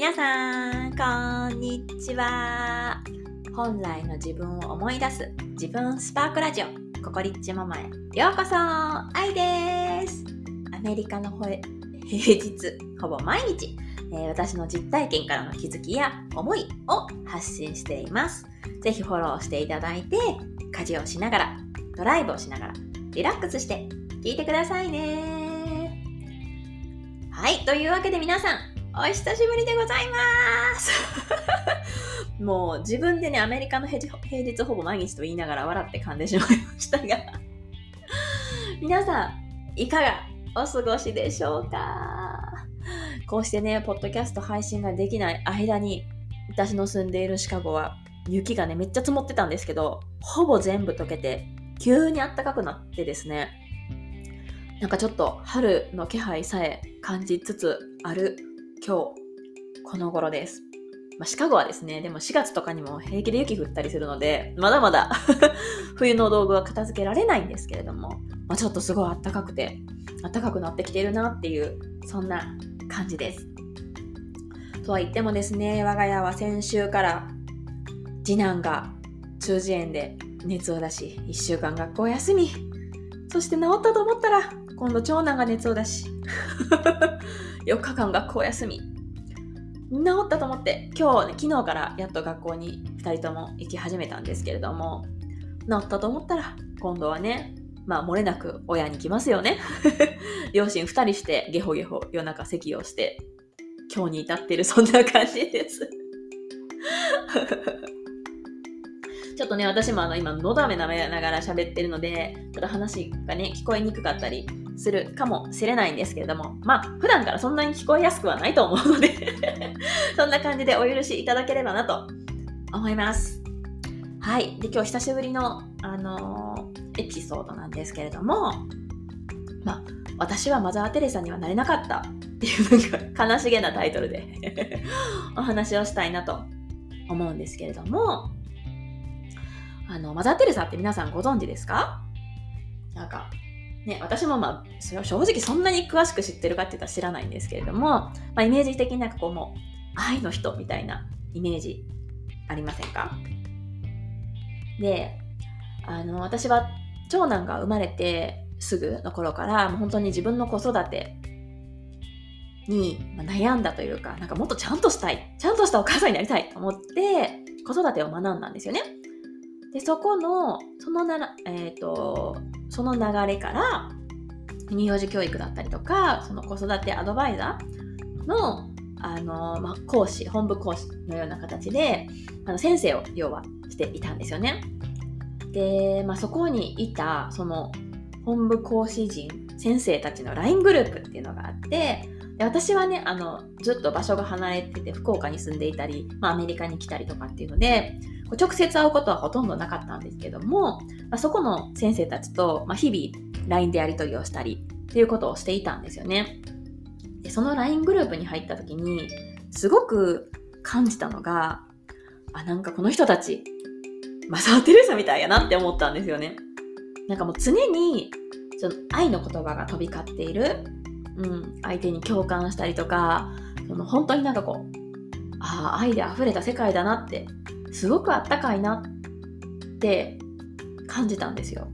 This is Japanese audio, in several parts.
皆さん、こんにちは。本来の自分を思い出す自分スパークラジオ、ココリッチママへようこそ愛です。アメリカの平日、ほぼ毎日、えー、私の実体験からの気づきや思いを発信しています。ぜひフォローしていただいて、家事をしながら、ドライブをしながら、リラックスして聞いてくださいね。はい、というわけで皆さん、お久しぶりでございます。もう自分でね、アメリカの平日ほぼ毎日と言いながら笑って噛んでしまいましたが。皆さん、いかがお過ごしでしょうか？こうしてね、ポッドキャスト配信ができない間に、私の住んでいるシカゴは雪がね、めっちゃ積もってたんですけど、ほぼ全部溶けて、急に暖かくなってですね、なんかちょっと春の気配さえ感じつつある今日この頃です。まあ、シカゴはですね、でも4月とかにも平気で雪降ったりするので、まだまだ 冬の道具は片付けられないんですけれども、まあ、ちょっとすごい暖かくて、暖かくなってきてるなっていう、そんな感じです。とは言ってもですね、我が家は先週から次男が中耳炎で熱を出し、1週間学校休み、そして治ったと思ったら今度長男が熱を出し 4日間学校休み。治ったと思って今日ね昨日からやっと学校に2人とも行き始めたんですけれども治ったと思ったら今度はねまあ漏れなく親に来ますよね。両親2人してゲホゲホ夜中咳をして今日に至ってるそんな感じです。ちょっとね、私もあの今、のだめなめながら喋ってるので、ちょっと話がね、聞こえにくかったりするかもしれないんですけれども、まあ、普段からそんなに聞こえやすくはないと思うので そんな感じでお許しいただければなと思います。はい。で、今日久しぶりの、あのー、エピソードなんですけれども、まあ、私はマザー・テレサにはなれなかったっていうなんか悲しげなタイトルで お話をしたいなと思うんですけれども、あの、マザー・テレサって皆さんご存知ですか？なんか、ね、私もまあ、正直そんなに詳しく知ってるかって言ったら知らないんですけれども、まあ、イメージ的になんかこうもう、愛の人みたいなイメージありませんか？で、あの、私は長男が生まれてすぐの頃から、もう本当に自分の子育てに悩んだというか、なんかもっとちゃんとしたい、ちゃんとしたお母さんになりたいと思って、子育てを学んだんですよね。で、そこの、そのなら、えっ、ー、と、その流れから乳幼児教育だったりとかその子育てアドバイザーのあの、まあ、講師本部講師のような形であの先生を要はしていたんですよね。で、まあ、そこにいたその本部講師陣先生たちの LINE グループっていうのがあってで私はねあのずっと場所が離れてて福岡に住んでいたり、まあ、アメリカに来たりとかっていうので直接会うことはほとんどなかったんですけども、まあ、そこの先生たちと、まあ、日々 LINE でやり取りをしたりっていうことをしていたんですよね。でその LINE グループに入った時にすごく感じたのがあなんかこの人たちマザー・テレサみたいやなって思ったんですよね。なんかもう常にその愛の言葉が飛び交っている、うん、相手に共感したりとかその本当になんかこうああ愛で溢れた世界だなってすごくあったかいなって感じたんですよ。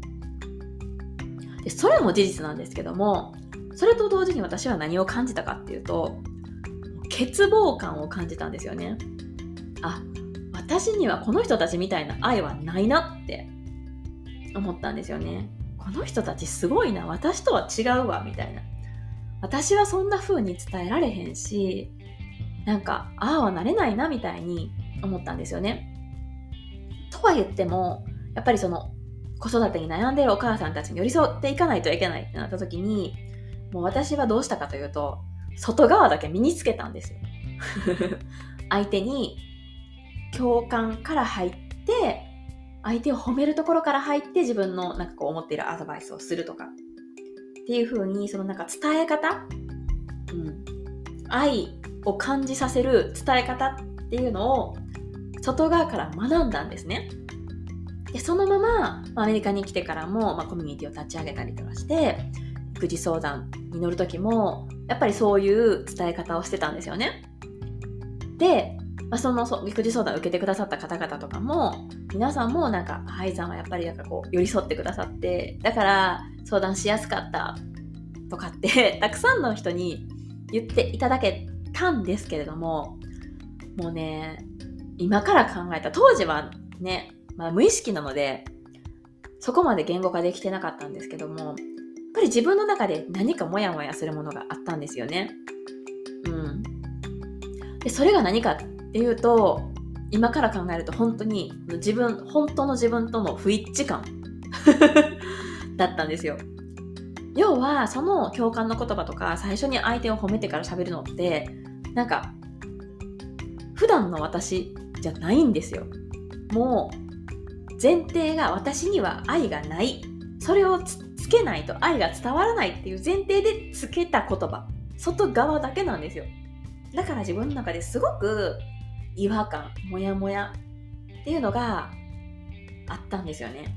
でそれも事実なんですけどもそれと同時に私は何を感じたかっていうと欠乏感を感じたんですよね。あ私にはこの人たちみたいな愛はないなって思ったんですよね。この人たちすごいな私とは違うわみたいな。私はそんな風に伝えられへんしなんかああはなれないなみたいに思ったんですよね。とは言ってもやっぱりその子育てに悩んでるお母さんたちに寄り添っていかないといけないってなった時にもう私はどうしたかというと外側だけ身につけたんですよ。相手に共感から入って相手を褒めるところから入って自分のなんかこう思っているアドバイスをするとかっていう風にそのなんか伝え方、うん、愛を感じさせる伝え方っていうのを外側から学んだんですね。でそのままアメリカに来てからも、まあ、コミュニティを立ち上げたりとかして育児相談に乗る時もやっぱりそういう伝え方をしてたんですよね。で、まあ、その育児相談を受けてくださった方々とかも皆さんもなんかハイさんはやっぱりなんかこう寄り添ってくださってだから相談しやすかったとかって たくさんの人に言っていただけたんですけれどももうね今から考えた当時はね、まあ、無意識なのでそこまで言語化できてなかったんですけどもやっぱり自分の中で何かモヤモヤするものがあったんですよね。うん、でそれが何かっていうと今から考えると本当に自分本当の自分との不一致感 だったんですよ。要はその共感の言葉とか最初に相手を褒めてから喋るのってなんか普段の私じゃないんですよ。もう前提が私には愛がない。それをつけないと愛が伝わらないっていう前提でつけた言葉。外側だけなんですよ。だから自分の中ですごく違和感、モヤモヤっていうのがあったんですよね。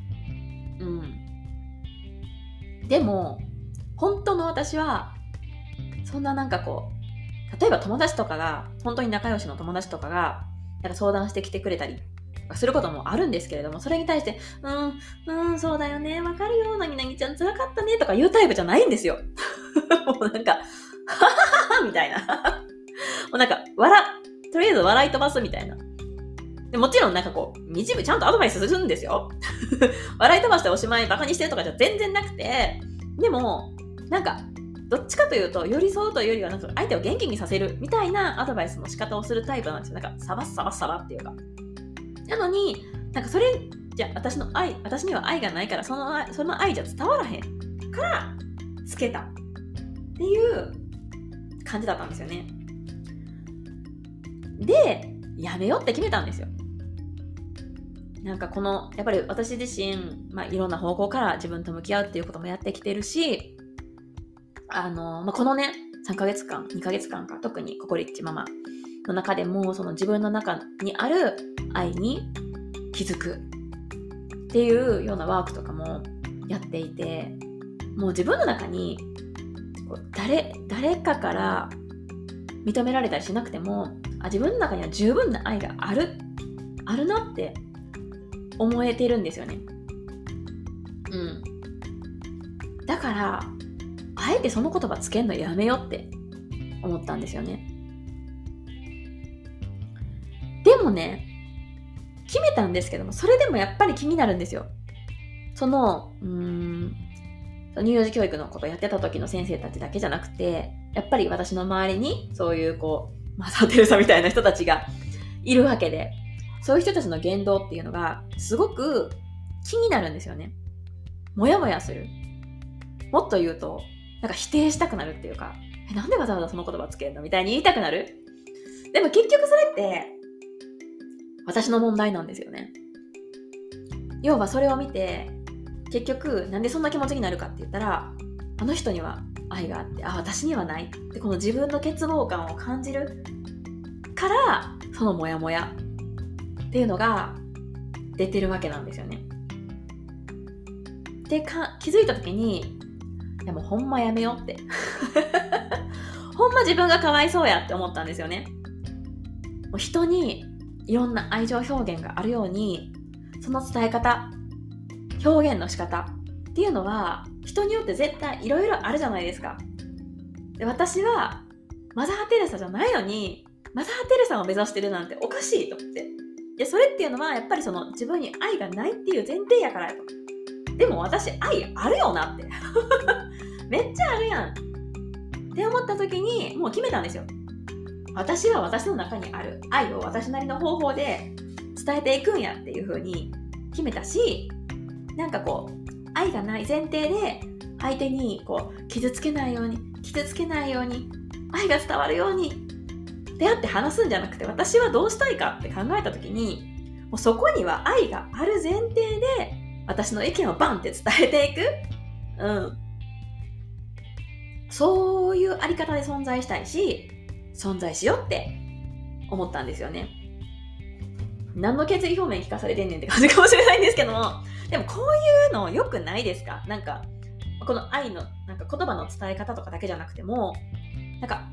うん。でも、本当の私は、そんななんかこう、例えば友達とかが、本当に仲良しの友達とかが、なんか相談してきてくれたりすることもあるんですけれども、それに対して、うん、うん、そうだよね、わかるよ、なぎなぎちゃん辛かったね、とか言うタイプじゃないんですよ。もうなんか、はははみたいな。もうなんか、笑、とりあえず笑い飛ばすみたいな。でもちろんなんかこう、一部ちゃんとアドバイスするんですよ。笑い飛ばしておしまいバカにしてるとかじゃ全然なくて、でも、なんか、どっちかというと、寄り添うというよりは、なんか相手を元気にさせるみたいなアドバイスの仕方をするタイプなんですよ。なんか、サバッサバッサバっていうか。なのに、なんかそれ、じゃあ私の愛、私には愛がないから、その愛その愛じゃ伝わらへんから、つけたっていう感じだったんですよね。で、やめようって決めたんですよ。なんかこの、やっぱり私自身、まあ、いろんな方向から自分と向き合うっていうこともやってきてるし、あの、まあ、このね、3ヶ月間、2ヶ月間か、特にココリッチママの中でも、その自分の中にある愛に気づくっていうようなワークとかもやっていて、もう自分の中に誰、誰かから認められたりしなくても、あ自分の中には十分な愛がある、あるなって思えてるんですよね。うん。だから、あえてその言葉つけんのやめよって思ったんですよね。でもね、決めたんですけども、それでもやっぱり気になるんですよ。その、うーん、乳幼児教育のことやってた時の先生たちだけじゃなくて、やっぱり私の周りにそういうこう、マサー・テレサみたいな人たちがいるわけで、そういう人たちの言動っていうのがすごく気になるんですよね。もやもやする。もっと言うと、なんか否定したくなるっていうか、え、なんでわざわざその言葉つけるの？みたいに言いたくなる。でも結局それって、私の問題なんですよね。要はそれを見て、結局、なんでそんな気持ちになるかって言ったら、あの人には愛があってあ私にはないってこの自分の欠乏感を感じるからそのモヤモヤっていうのが出てるわけなんですよね。でか気づいた時にいやもうほんまやめようって ほんま自分がかわいそうやって思ったんですよね。もう人にいろんな愛情表現があるようにその伝え方表現の仕方っていうのは人によって絶対いろいろあるじゃないですか。で私はマザー・テレサじゃないのにマザー・テレサを目指してるなんておかしいと思って。でそれっていうのはやっぱりその自分に愛がないっていう前提やからや。でも私愛あるよなって。めっちゃあるやん。って思った時にもう決めたんですよ。私は私の中にある愛を私なりの方法で伝えていくんやっていう風に決めたし、なんかこう、愛がない前提で相手にこう傷つけないように傷つけないように愛が伝わるように出会って話すんじゃなくて私はどうしたいかって考えた時にもうそこには愛がある前提で私の意見をバンって伝えていく。うん。そういうあり方で存在したいし存在しようって思ったんですよね。何の決意表明聞かされてんねんって感じかもしれないんですけども。でもこういうの良くないですか？なんか、この愛の、なんか言葉の伝え方とかだけじゃなくても、なんか、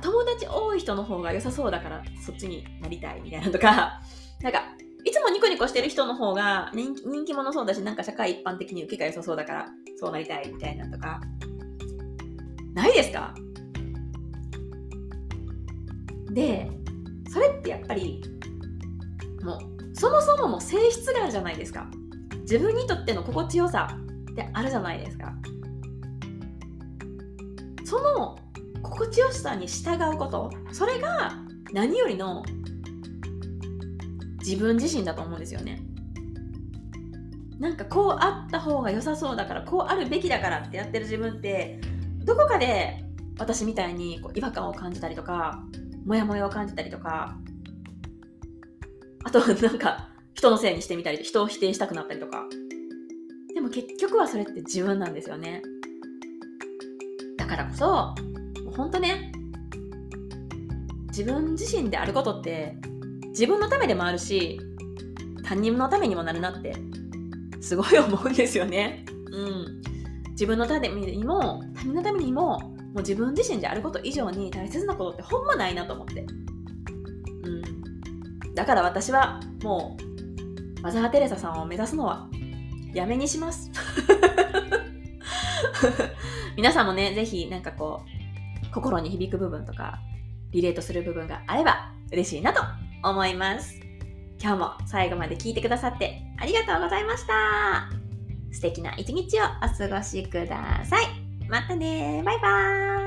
友達多い人の方が良さそうだからそっちになりたいみたいなとか、なんか、いつもニコニコしてる人の方が人気人気者そうだし、なんか社会一般的に受けが良さそうだからそうなりたいみたいなとか、ないですか？で、それってやっぱり、もう、そもそもも性質があるじゃないですか。自分にとっての心地よさってあるじゃないですか。その心地よさに従うことそれが何よりの自分自身だと思うんですよねなんかこうあった方が良さそうだからこうあるべきだからってやってる自分ってどこかで私みたいにこう違和感を感じたりとかモヤモヤを感じたりとかあとなんか人のせいにしてみたり人を否定したくなったりとかでも結局はそれって自分なんですよねだからこそ、もうほんとね、自分自身であることって自分のためでもあるし、他人のためにもなるなって、すごい思うんですよね。うん。自分のためにも、他人のためにも、もう自分自身であること以上に大切なことってほんまないなと思って。うん。だから私はもう、マザー・テレサさんを目指すのはやめにします。皆さんもね、ぜひなんかこう、心に響く部分とか、リレートする部分があれば嬉しいなと思います。今日も最後まで聞いてくださってありがとうございました。素敵な一日をお過ごしください。またねバイバーイ